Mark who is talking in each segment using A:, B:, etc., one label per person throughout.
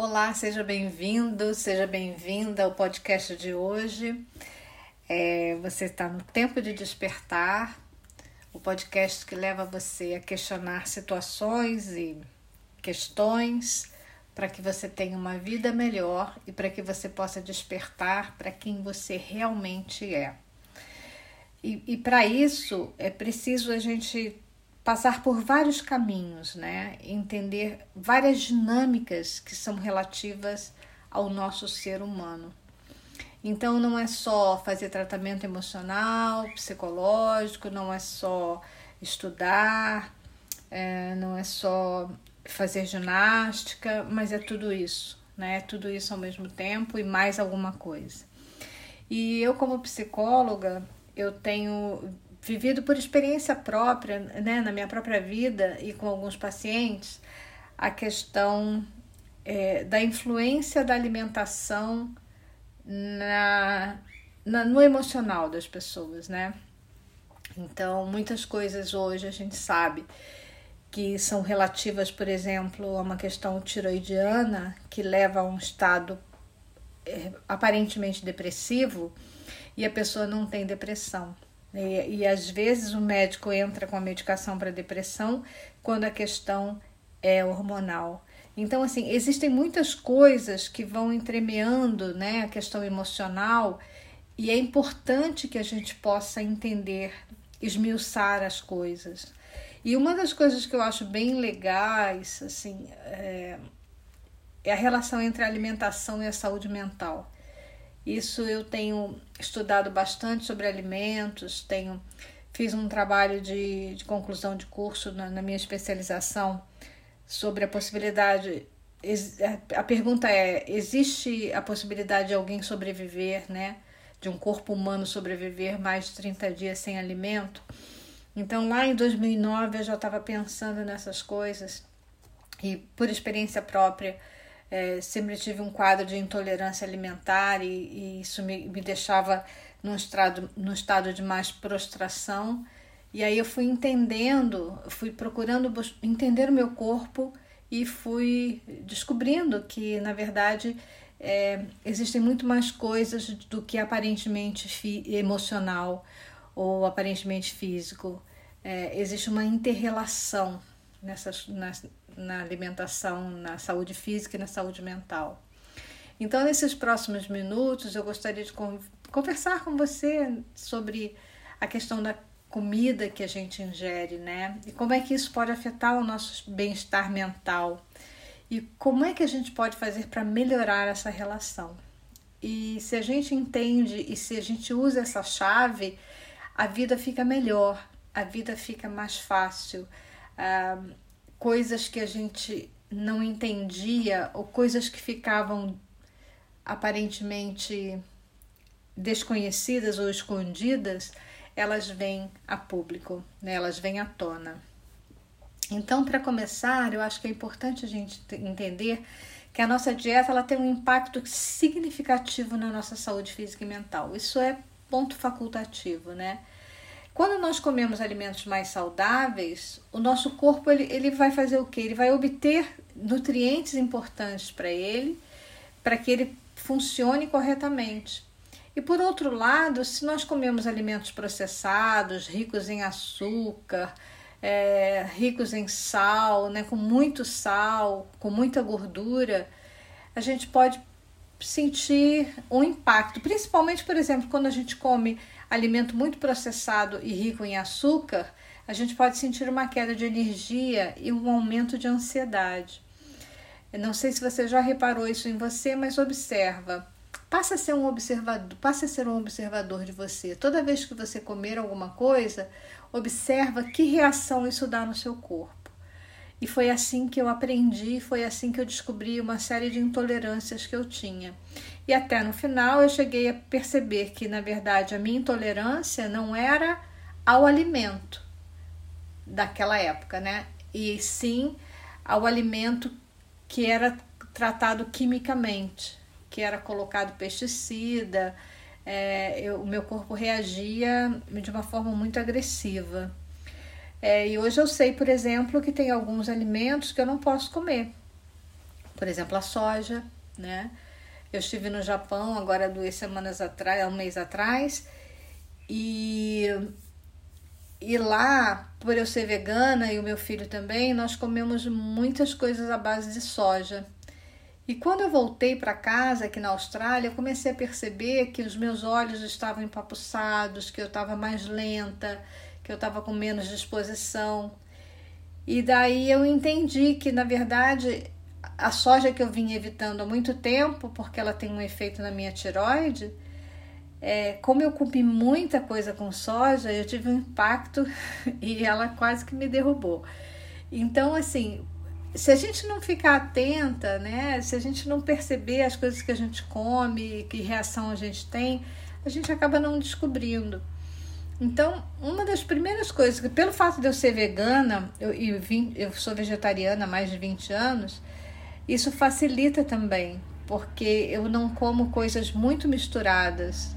A: Olá, seja bem-vindo, seja bem-vinda ao podcast de hoje. É, você está no tempo de despertar, o podcast que leva você a questionar situações e questões para que você tenha uma vida melhor e para que você possa despertar para quem você realmente é. E, e para isso é preciso a gente passar por vários caminhos, né? Entender várias dinâmicas que são relativas ao nosso ser humano. Então não é só fazer tratamento emocional, psicológico, não é só estudar, é, não é só fazer ginástica, mas é tudo isso, né? Tudo isso ao mesmo tempo e mais alguma coisa. E eu como psicóloga, eu tenho vivido por experiência própria, né, na minha própria vida e com alguns pacientes, a questão é, da influência da alimentação na, na, no emocional das pessoas, né? Então, muitas coisas hoje a gente sabe que são relativas, por exemplo, a uma questão tiroidiana que leva a um estado é, aparentemente depressivo e a pessoa não tem depressão. E, e às vezes o médico entra com a medicação para depressão quando a questão é hormonal. Então, assim, existem muitas coisas que vão entremeando né, a questão emocional e é importante que a gente possa entender, esmiuçar as coisas. E uma das coisas que eu acho bem legais, assim, é, é a relação entre a alimentação e a saúde mental. Isso eu tenho estudado bastante sobre alimentos, tenho fiz um trabalho de, de conclusão de curso na, na minha especialização sobre a possibilidade. A pergunta é: existe a possibilidade de alguém sobreviver, né? De um corpo humano sobreviver mais de 30 dias sem alimento? Então, lá em 2009, eu já estava pensando nessas coisas e, por experiência própria, é, sempre tive um quadro de intolerância alimentar e, e isso me, me deixava num estado, num estado de mais prostração. E aí eu fui entendendo, fui procurando entender o meu corpo e fui descobrindo que, na verdade, é, existem muito mais coisas do que aparentemente emocional ou aparentemente físico. É, existe uma interrelação nessas, na alimentação, na saúde física e na saúde mental. Então, nesses próximos minutos, eu gostaria de conversar com você sobre a questão da comida que a gente ingere, né? E como é que isso pode afetar o nosso bem-estar mental. E como é que a gente pode fazer para melhorar essa relação. E se a gente entende e se a gente usa essa chave, a vida fica melhor, a vida fica mais fácil. Ah, coisas que a gente não entendia ou coisas que ficavam aparentemente desconhecidas ou escondidas, elas vêm a público, né? elas vêm à tona. Então, para começar, eu acho que é importante a gente entender que a nossa dieta ela tem um impacto significativo na nossa saúde física e mental. Isso é ponto facultativo, né? Quando nós comemos alimentos mais saudáveis, o nosso corpo ele, ele vai fazer o que? Ele vai obter nutrientes importantes para ele, para que ele funcione corretamente. E por outro lado, se nós comemos alimentos processados, ricos em açúcar, é, ricos em sal, né, com muito sal, com muita gordura, a gente pode sentir um impacto, principalmente, por exemplo, quando a gente come alimento muito processado e rico em açúcar, a gente pode sentir uma queda de energia e um aumento de ansiedade. Eu não sei se você já reparou isso em você, mas observa. Passa a ser um observador, passa a ser um observador de você. Toda vez que você comer alguma coisa, observa que reação isso dá no seu corpo. E foi assim que eu aprendi, foi assim que eu descobri uma série de intolerâncias que eu tinha. E até no final eu cheguei a perceber que, na verdade, a minha intolerância não era ao alimento daquela época, né? E sim ao alimento que era tratado quimicamente, que era colocado pesticida. É, eu, o meu corpo reagia de uma forma muito agressiva. É, e hoje eu sei, por exemplo, que tem alguns alimentos que eu não posso comer. Por exemplo, a soja, né? Eu estive no Japão agora duas semanas atrás, um mês atrás, e, e lá, por eu ser vegana e o meu filho também, nós comemos muitas coisas à base de soja. E quando eu voltei para casa aqui na Austrália, eu comecei a perceber que os meus olhos estavam empapuçados, que eu estava mais lenta, que eu estava com menos disposição. E daí eu entendi que, na verdade, a soja que eu vinha evitando há muito tempo, porque ela tem um efeito na minha tiroide, é, como eu comi muita coisa com soja, eu tive um impacto e ela quase que me derrubou. Então, assim, se a gente não ficar atenta, né, se a gente não perceber as coisas que a gente come, que reação a gente tem, a gente acaba não descobrindo. Então, uma das primeiras coisas, que pelo fato de eu ser vegana, eu, eu, vim, eu sou vegetariana há mais de 20 anos, isso facilita também, porque eu não como coisas muito misturadas.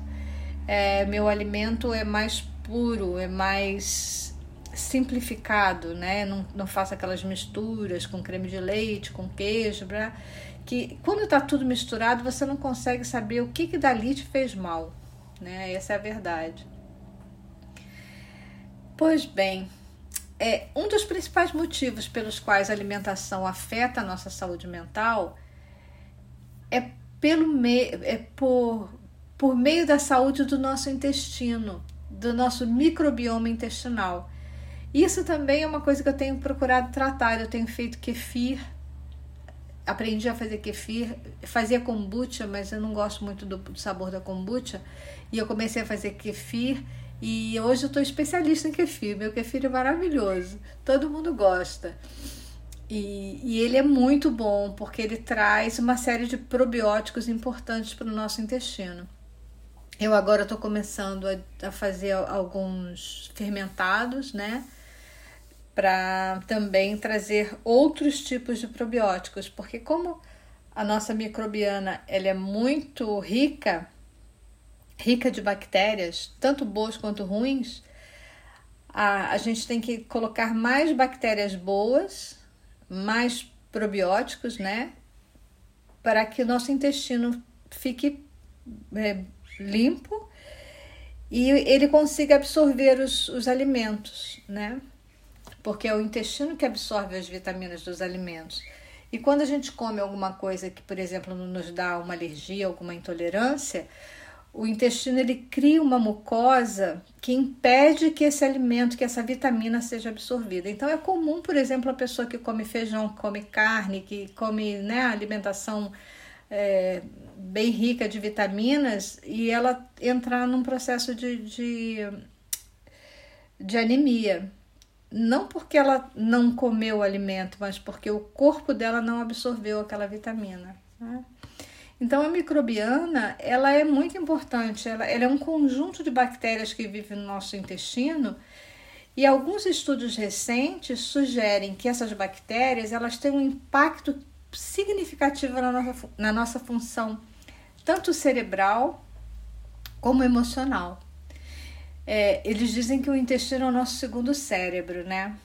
A: É, meu alimento é mais puro, é mais simplificado, né? Não, não faço aquelas misturas com creme de leite, com queijo, pra, que quando está tudo misturado você não consegue saber o que, que dali te fez mal, né? Essa é a verdade. Pois bem, é um dos principais motivos pelos quais a alimentação afeta a nossa saúde mental é pelo meio é por por meio da saúde do nosso intestino, do nosso microbioma intestinal. Isso também é uma coisa que eu tenho procurado tratar. Eu tenho feito kefir, aprendi a fazer kefir, fazia kombucha, mas eu não gosto muito do, do sabor da kombucha. E eu comecei a fazer kefir e hoje eu estou especialista em kefir. Meu kefir é maravilhoso, todo mundo gosta. E, e, ele é muito bom porque ele traz uma série de probióticos importantes para o nosso intestino. Eu agora estou começando a, a, fazer alguns fermentados, né? Para também trazer outros tipos de probióticos, porque como a nossa microbiana ela é muito rica rica de bactérias, tanto boas quanto ruins, a, a gente tem que colocar mais bactérias boas, mais probióticos, né? Para que o nosso intestino fique é, limpo e ele consiga absorver os, os alimentos, né? Porque é o intestino que absorve as vitaminas dos alimentos. E quando a gente come alguma coisa que, por exemplo, nos dá uma alergia, alguma intolerância, o intestino ele cria uma mucosa que impede que esse alimento, que essa vitamina seja absorvida. Então é comum, por exemplo, a pessoa que come feijão, que come carne, que come né, alimentação é, bem rica de vitaminas e ela entrar num processo de, de, de anemia. Não porque ela não comeu o alimento, mas porque o corpo dela não absorveu aquela vitamina. Né? Então, a microbiana, ela é muito importante. Ela, ela é um conjunto de bactérias que vivem no nosso intestino e alguns estudos recentes sugerem que essas bactérias elas têm um impacto significativo na nossa, na nossa função, tanto cerebral como emocional. É, eles dizem que o intestino é o nosso segundo cérebro, né?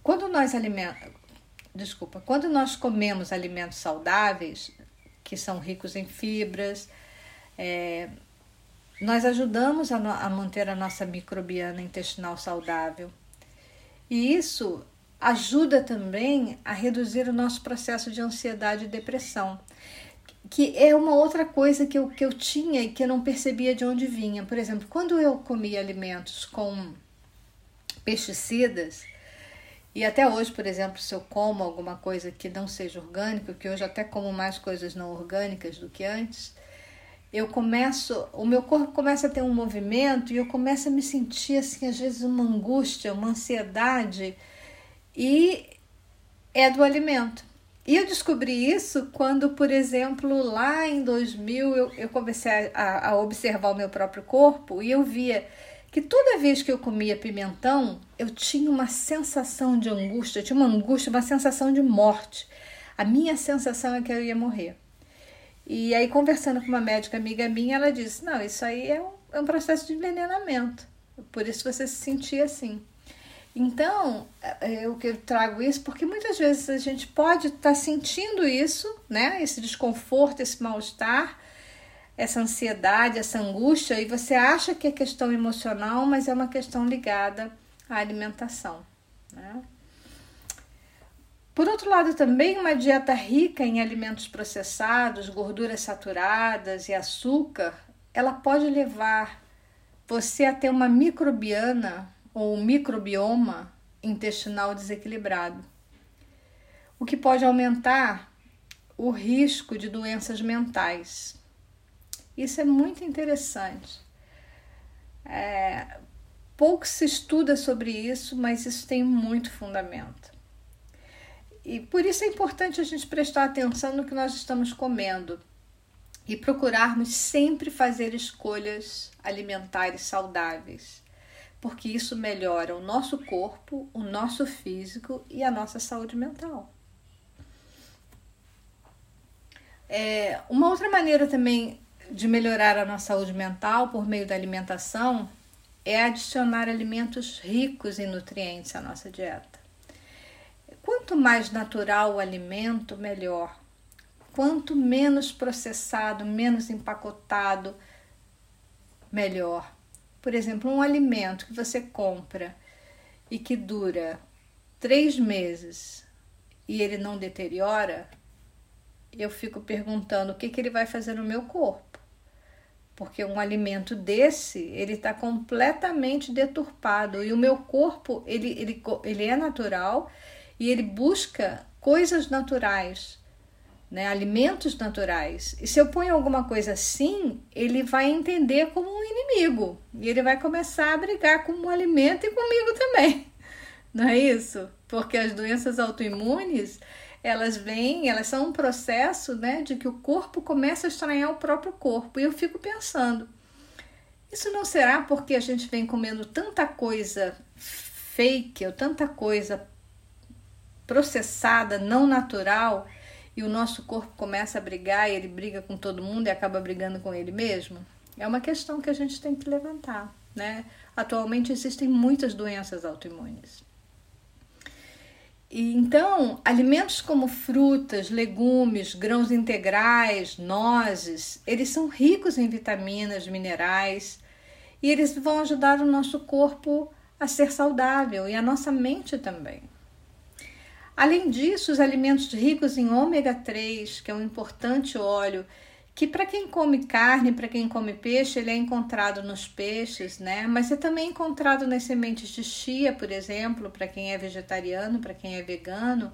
A: Quando nós alimentamos, desculpa, quando nós comemos alimentos saudáveis, que são ricos em fibras. É, nós ajudamos a, a manter a nossa microbiana intestinal saudável. E isso ajuda também a reduzir o nosso processo de ansiedade e depressão, que é uma outra coisa que eu, que eu tinha e que eu não percebia de onde vinha. Por exemplo, quando eu comia alimentos com pesticidas, e até hoje, por exemplo, se eu como alguma coisa que não seja orgânica, que hoje até como mais coisas não orgânicas do que antes, eu começo, o meu corpo começa a ter um movimento e eu começo a me sentir assim, às vezes uma angústia, uma ansiedade e é do alimento. E eu descobri isso quando, por exemplo, lá em 2000 eu, eu comecei a, a observar o meu próprio corpo e eu via que toda vez que eu comia pimentão, eu tinha uma sensação de angústia, eu tinha uma angústia, uma sensação de morte. A minha sensação é que eu ia morrer. E aí, conversando com uma médica amiga minha, ela disse: Não, isso aí é um, é um processo de envenenamento. Por isso você se sentia assim. Então, é, eu que trago isso porque muitas vezes a gente pode estar tá sentindo isso, né? Esse desconforto, esse mal-estar, essa ansiedade, essa angústia, e você acha que é questão emocional, mas é uma questão ligada à alimentação. Né? Por outro lado, também uma dieta rica em alimentos processados, gorduras saturadas e açúcar, ela pode levar você a ter uma microbiana ou microbioma intestinal desequilibrado, o que pode aumentar o risco de doenças mentais. Isso é muito interessante. É, pouco se estuda sobre isso, mas isso tem muito fundamento. E por isso é importante a gente prestar atenção no que nós estamos comendo e procurarmos sempre fazer escolhas alimentares saudáveis, porque isso melhora o nosso corpo, o nosso físico e a nossa saúde mental. É, uma outra maneira também de melhorar a nossa saúde mental por meio da alimentação é adicionar alimentos ricos em nutrientes à nossa dieta. Quanto mais natural o alimento, melhor. Quanto menos processado, menos empacotado, melhor. Por exemplo, um alimento que você compra e que dura três meses e ele não deteriora, eu fico perguntando o que, que ele vai fazer no meu corpo. Porque um alimento desse, ele está completamente deturpado e o meu corpo, ele, ele, ele é natural e ele busca coisas naturais, né, alimentos naturais. E se eu ponho alguma coisa assim, ele vai entender como um inimigo e ele vai começar a brigar com o alimento e comigo também. Não é isso? Porque as doenças autoimunes, elas vêm, elas são um processo, né, de que o corpo começa a estranhar o próprio corpo. E eu fico pensando, isso não será porque a gente vem comendo tanta coisa fake ou tanta coisa processada, não natural, e o nosso corpo começa a brigar e ele briga com todo mundo e acaba brigando com ele mesmo? É uma questão que a gente tem que levantar, né? Atualmente existem muitas doenças autoimunes. E então, alimentos como frutas, legumes, grãos integrais, nozes, eles são ricos em vitaminas, minerais, e eles vão ajudar o nosso corpo a ser saudável e a nossa mente também. Além disso, os alimentos ricos em ômega 3, que é um importante óleo, que para quem come carne, para quem come peixe, ele é encontrado nos peixes, né? Mas é também encontrado nas sementes de chia, por exemplo, para quem é vegetariano, para quem é vegano.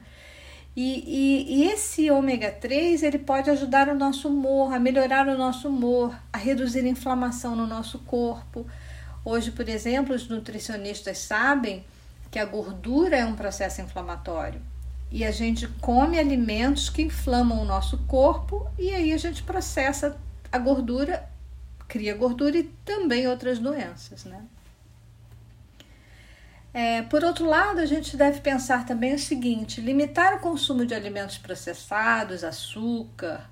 A: E, e, e, esse ômega 3 ele pode ajudar o nosso humor, a melhorar o nosso humor, a reduzir a inflamação no nosso corpo. Hoje, por exemplo, os nutricionistas sabem que a gordura é um processo inflamatório e a gente come alimentos que inflamam o nosso corpo e aí a gente processa a gordura, cria gordura e também outras doenças, né? É, por outro lado, a gente deve pensar também o seguinte: limitar o consumo de alimentos processados, açúcar,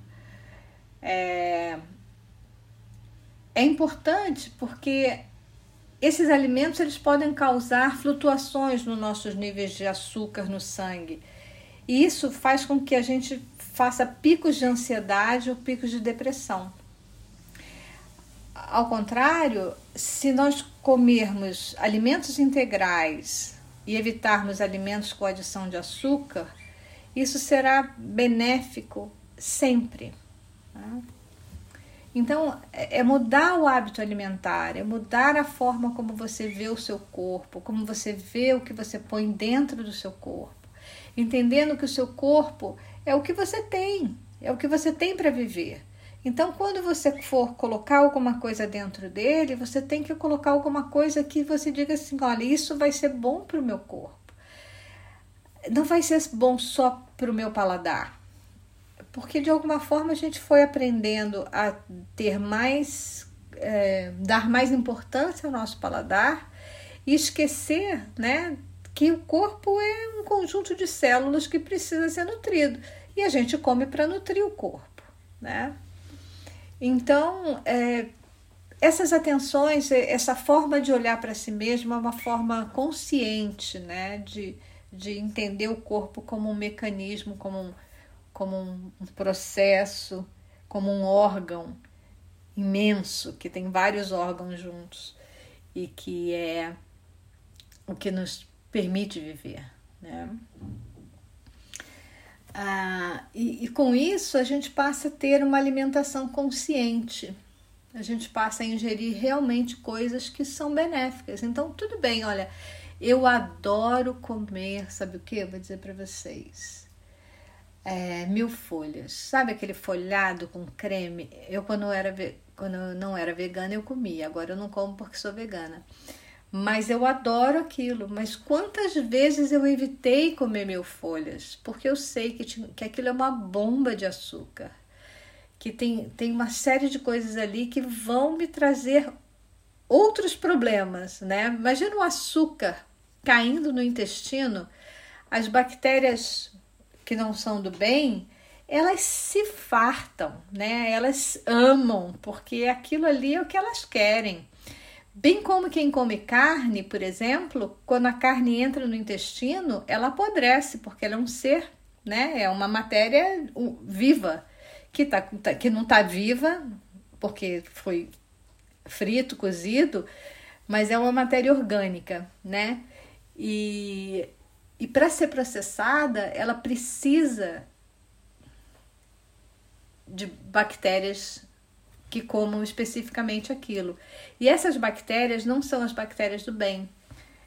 A: é, é importante porque esses alimentos eles podem causar flutuações nos nossos níveis de açúcar no sangue e isso faz com que a gente faça picos de ansiedade ou picos de depressão. Ao contrário, se nós comermos alimentos integrais e evitarmos alimentos com adição de açúcar, isso será benéfico sempre. Né? Então, é, é mudar o hábito alimentar, é mudar a forma como você vê o seu corpo, como você vê o que você põe dentro do seu corpo entendendo que o seu corpo é o que você tem, é o que você tem para viver. Então, quando você for colocar alguma coisa dentro dele, você tem que colocar alguma coisa que você diga assim: olha, isso vai ser bom para o meu corpo. Não vai ser bom só para o meu paladar. Porque de alguma forma a gente foi aprendendo a ter mais, é, dar mais importância ao nosso paladar e esquecer, né, que o corpo é um conjunto de células que precisa ser nutrido e a gente come para nutrir o corpo, né? Então, é, essas atenções, essa forma de olhar para si mesmo é uma forma consciente, né? De, de entender o corpo como um mecanismo, como um, como um processo, como um órgão imenso, que tem vários órgãos juntos e que é o que nos permite viver. Né? Ah, e, e com isso a gente passa a ter uma alimentação consciente, a gente passa a ingerir realmente coisas que são benéficas. Então, tudo bem, olha, eu adoro comer, sabe o que? Eu vou dizer para vocês. É, mil folhas. Sabe aquele folhado com creme? Eu, quando, era, quando eu não era vegana, eu comia. Agora eu não como porque sou vegana. Mas eu adoro aquilo. Mas quantas vezes eu evitei comer mil folhas? Porque eu sei que, que aquilo é uma bomba de açúcar. Que tem, tem uma série de coisas ali que vão me trazer outros problemas, né? Imagina o açúcar caindo no intestino, as bactérias que não são do bem, elas se fartam, né? Elas amam, porque aquilo ali é o que elas querem. Bem como quem come carne, por exemplo, quando a carne entra no intestino, ela apodrece, porque ela é um ser, né? É uma matéria viva, que, tá, tá que não está viva, porque foi frito, cozido, mas é uma matéria orgânica, né? E, e para ser processada, ela precisa de bactérias que comam especificamente aquilo. E essas bactérias não são as bactérias do bem,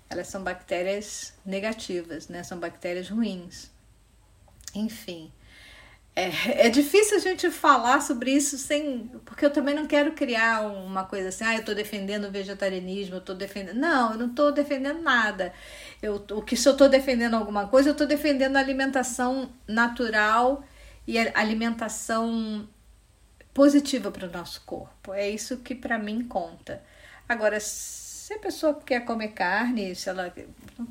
A: elas são bactérias negativas, né? São bactérias ruins. Enfim, é, é difícil a gente falar sobre isso sem. Porque eu também não quero criar uma coisa assim, ah, eu estou defendendo o vegetarianismo, eu estou defendendo. Não, eu não estou defendendo nada. Eu, o que se eu estou defendendo alguma coisa, eu estou defendendo a alimentação natural e a alimentação positiva para o nosso corpo. É isso que para mim conta. Agora, se a pessoa quer comer carne, se ela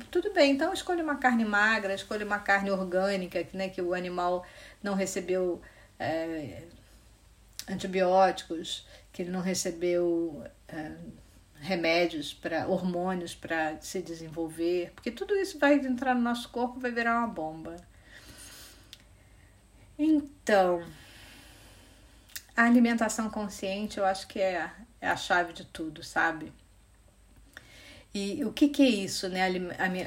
A: tudo bem, então escolha uma carne magra, escolha uma carne orgânica, né, que o animal não recebeu é, antibióticos, que ele não recebeu é, remédios para hormônios para se desenvolver, porque tudo isso vai entrar no nosso corpo, vai virar uma bomba. Então, a alimentação consciente eu acho que é, é a chave de tudo, sabe? E o que, que é isso, né?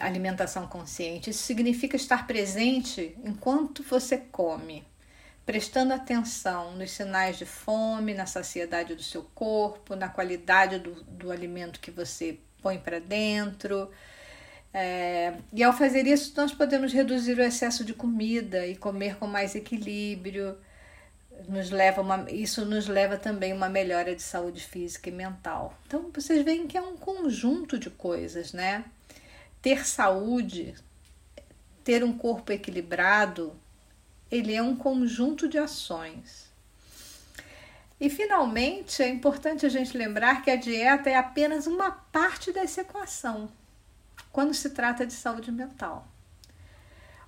A: Alimentação consciente? Isso significa estar presente enquanto você come, prestando atenção nos sinais de fome, na saciedade do seu corpo, na qualidade do, do alimento que você põe para dentro. É, e ao fazer isso, nós podemos reduzir o excesso de comida e comer com mais equilíbrio nos leva uma, isso nos leva também uma melhora de saúde física e mental. Então vocês veem que é um conjunto de coisas, né? Ter saúde, ter um corpo equilibrado, ele é um conjunto de ações. E finalmente é importante a gente lembrar que a dieta é apenas uma parte dessa equação quando se trata de saúde mental.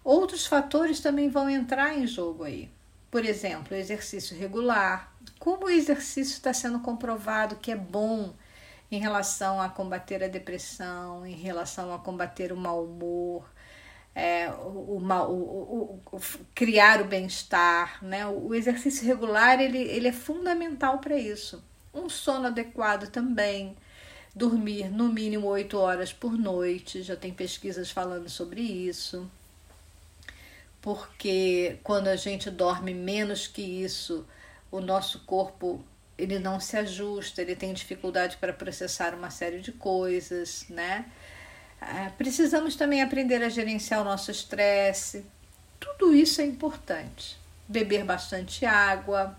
A: Outros fatores também vão entrar em jogo aí. Por exemplo, exercício regular. Como o exercício está sendo comprovado que é bom em relação a combater a depressão, em relação a combater o mau humor, é, o, o, o, o, criar o bem-estar, né? O exercício regular ele, ele é fundamental para isso. Um sono adequado também, dormir no mínimo oito horas por noite, já tem pesquisas falando sobre isso porque quando a gente dorme menos que isso, o nosso corpo ele não se ajusta, ele tem dificuldade para processar uma série de coisas, né? Ah, precisamos também aprender a gerenciar o nosso estresse. Tudo isso é importante. Beber bastante água.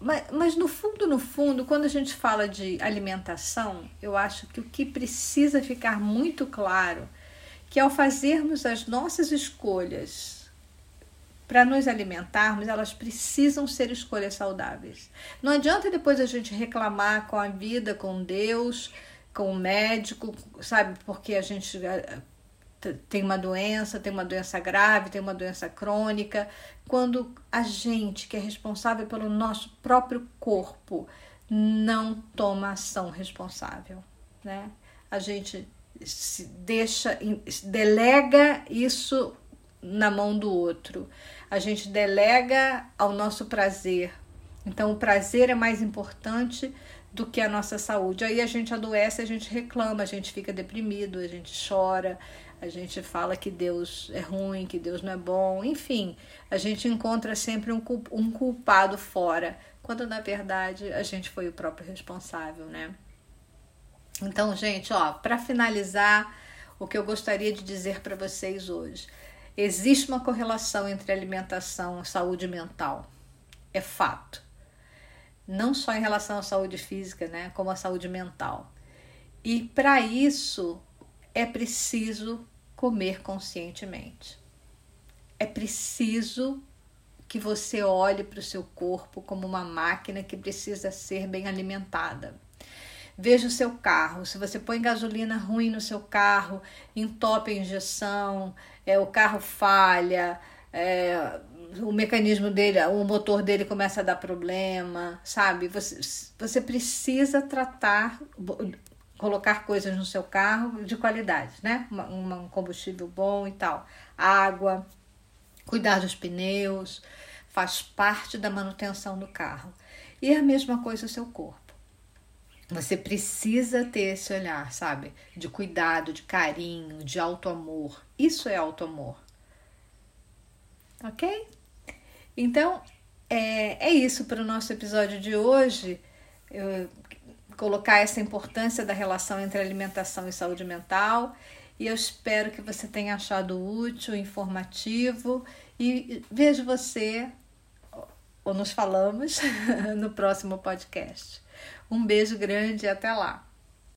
A: Mas, mas no fundo, no fundo, quando a gente fala de alimentação, eu acho que o que precisa ficar muito claro que ao fazermos as nossas escolhas para nos alimentarmos, elas precisam ser escolhas saudáveis. Não adianta depois a gente reclamar com a vida, com Deus, com o médico, sabe, porque a gente tem uma doença, tem uma doença grave, tem uma doença crônica. Quando a gente, que é responsável pelo nosso próprio corpo, não toma ação responsável, né? A gente se deixa, delega isso na mão do outro. A gente delega ao nosso prazer. Então, o prazer é mais importante do que a nossa saúde. Aí a gente adoece, a gente reclama, a gente fica deprimido, a gente chora, a gente fala que Deus é ruim, que Deus não é bom, enfim, a gente encontra sempre um, culpado fora, quando na verdade a gente foi o próprio responsável, né? Então, gente, ó, para finalizar, o que eu gostaria de dizer para vocês hoje, existe uma correlação entre alimentação e saúde mental. É fato. Não só em relação à saúde física, né, como à saúde mental. E para isso, é preciso comer conscientemente. É preciso que você olhe para o seu corpo como uma máquina que precisa ser bem alimentada. Veja o seu carro. Se você põe gasolina ruim no seu carro, entope a injeção, é, o carro falha, é, o mecanismo dele, o motor dele começa a dar problema, sabe? Você, você precisa tratar colocar coisas no seu carro de qualidade, né? um combustível bom e tal. Água, cuidar dos pneus, faz parte da manutenção do carro. E a mesma coisa o seu corpo. Você precisa ter esse olhar, sabe? De cuidado, de carinho, de alto amor. Isso é alto amor. Ok? Então, é, é isso para o nosso episódio de hoje. Eu colocar essa importância da relação entre alimentação e saúde mental. E eu espero que você tenha achado útil, informativo e vejo você ou nos falamos no próximo podcast. Um beijo grande e até lá.